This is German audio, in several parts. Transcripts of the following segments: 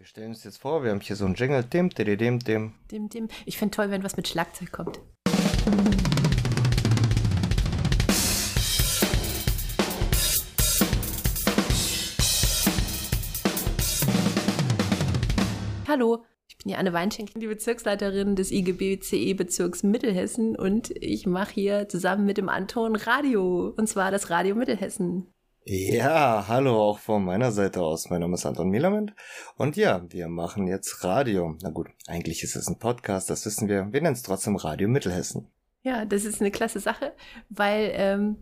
Wir stellen uns jetzt vor, wir haben hier so einen Jingle, dim, dim, dim, dim. Dim, dim. Ich finde toll, wenn was mit Schlagzeug kommt. Hallo, ich bin die Anne Weinschenkel, die Bezirksleiterin des IGBCE-Bezirks Mittelhessen und ich mache hier zusammen mit dem Anton Radio, und zwar das Radio Mittelhessen. Ja, hallo auch von meiner Seite aus. Mein Name ist Anton Mielament und ja, wir machen jetzt Radio. Na gut, eigentlich ist es ein Podcast, das wissen wir. Wir nennen es trotzdem Radio Mittelhessen. Ja, das ist eine klasse Sache, weil ähm,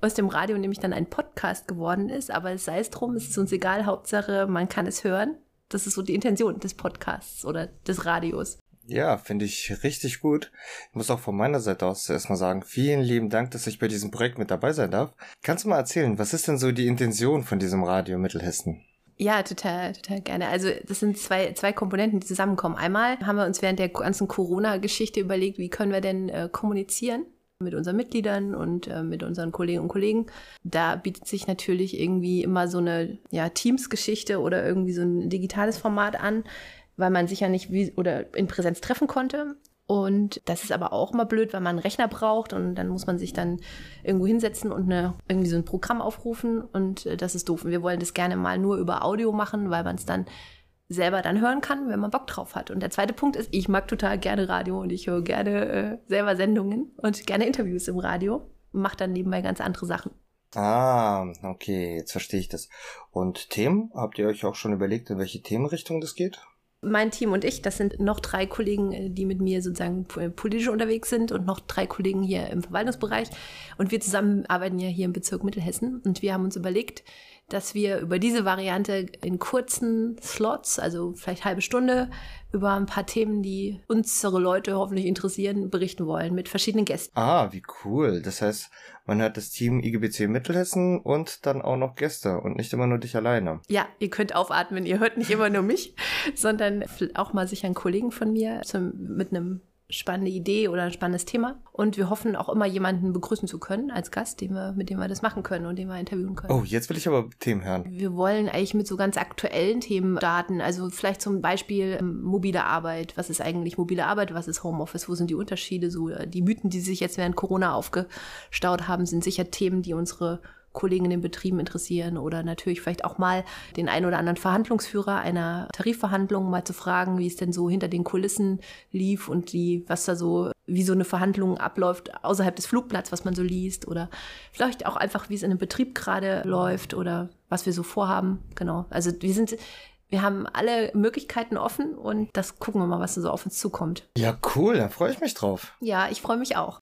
aus dem Radio nämlich dann ein Podcast geworden ist, aber sei es drum, es ist uns egal, Hauptsache man kann es hören. Das ist so die Intention des Podcasts oder des Radios. Ja, finde ich richtig gut. Ich muss auch von meiner Seite aus erstmal sagen, vielen lieben Dank, dass ich bei diesem Projekt mit dabei sein darf. Kannst du mal erzählen, was ist denn so die Intention von diesem Radio Mittelhessen? Ja, total, total gerne. Also das sind zwei, zwei Komponenten, die zusammenkommen. Einmal haben wir uns während der ganzen Corona-Geschichte überlegt, wie können wir denn äh, kommunizieren mit unseren Mitgliedern und äh, mit unseren Kolleginnen und Kollegen. Da bietet sich natürlich irgendwie immer so eine ja, Teams-Geschichte oder irgendwie so ein digitales Format an, weil man sich ja nicht wie, oder in Präsenz treffen konnte. Und das ist aber auch mal blöd, weil man einen Rechner braucht und dann muss man sich dann irgendwo hinsetzen und eine, irgendwie so ein Programm aufrufen und äh, das ist doof. Und wir wollen das gerne mal nur über Audio machen, weil man es dann selber dann hören kann, wenn man Bock drauf hat. Und der zweite Punkt ist, ich mag total gerne Radio und ich höre gerne äh, selber Sendungen und gerne Interviews im Radio und mache dann nebenbei ganz andere Sachen. Ah, okay, jetzt verstehe ich das. Und Themen? Habt ihr euch auch schon überlegt, in welche Themenrichtung das geht? Mein Team und ich, das sind noch drei Kollegen, äh, die mit mir sozusagen politisch unterwegs sind und noch drei Kollegen hier im Verwaltungsbereich. Und wir zusammen arbeiten ja hier im Bezirk Mittelhessen. Und wir haben uns überlegt, dass wir über diese Variante in kurzen Slots, also vielleicht halbe Stunde, über ein paar Themen, die unsere Leute hoffentlich interessieren, berichten wollen mit verschiedenen Gästen. Ah, wie cool. Das heißt, man hat das Team IGBC Mittelhessen und dann auch noch Gäste und nicht immer nur dich alleine. Ja, ihr könnt aufatmen. Ihr hört nicht immer nur mich, sondern auch mal sicher einen Kollegen von mir zum, mit einem spannende Idee oder ein spannendes Thema. Und wir hoffen auch immer jemanden begrüßen zu können als Gast, wir, mit dem wir das machen können und den wir interviewen können. Oh, jetzt will ich aber Themen hören. Wir wollen eigentlich mit so ganz aktuellen Themen starten. Also vielleicht zum Beispiel ähm, mobile Arbeit. Was ist eigentlich mobile Arbeit? Was ist Homeoffice? Wo sind die Unterschiede? So äh, die Mythen, die sich jetzt während Corona aufgestaut haben, sind sicher Themen, die unsere Kollegen in den Betrieben interessieren oder natürlich vielleicht auch mal den einen oder anderen Verhandlungsführer einer Tarifverhandlung mal zu fragen, wie es denn so hinter den Kulissen lief und die, was da so, wie so eine Verhandlung abläuft außerhalb des Flugplatz, was man so liest oder vielleicht auch einfach, wie es in einem Betrieb gerade läuft oder was wir so vorhaben. Genau. Also wir sind wir haben alle Möglichkeiten offen und das gucken wir mal, was so auf uns zukommt. Ja, cool, da freue ich mich drauf. Ja, ich freue mich auch.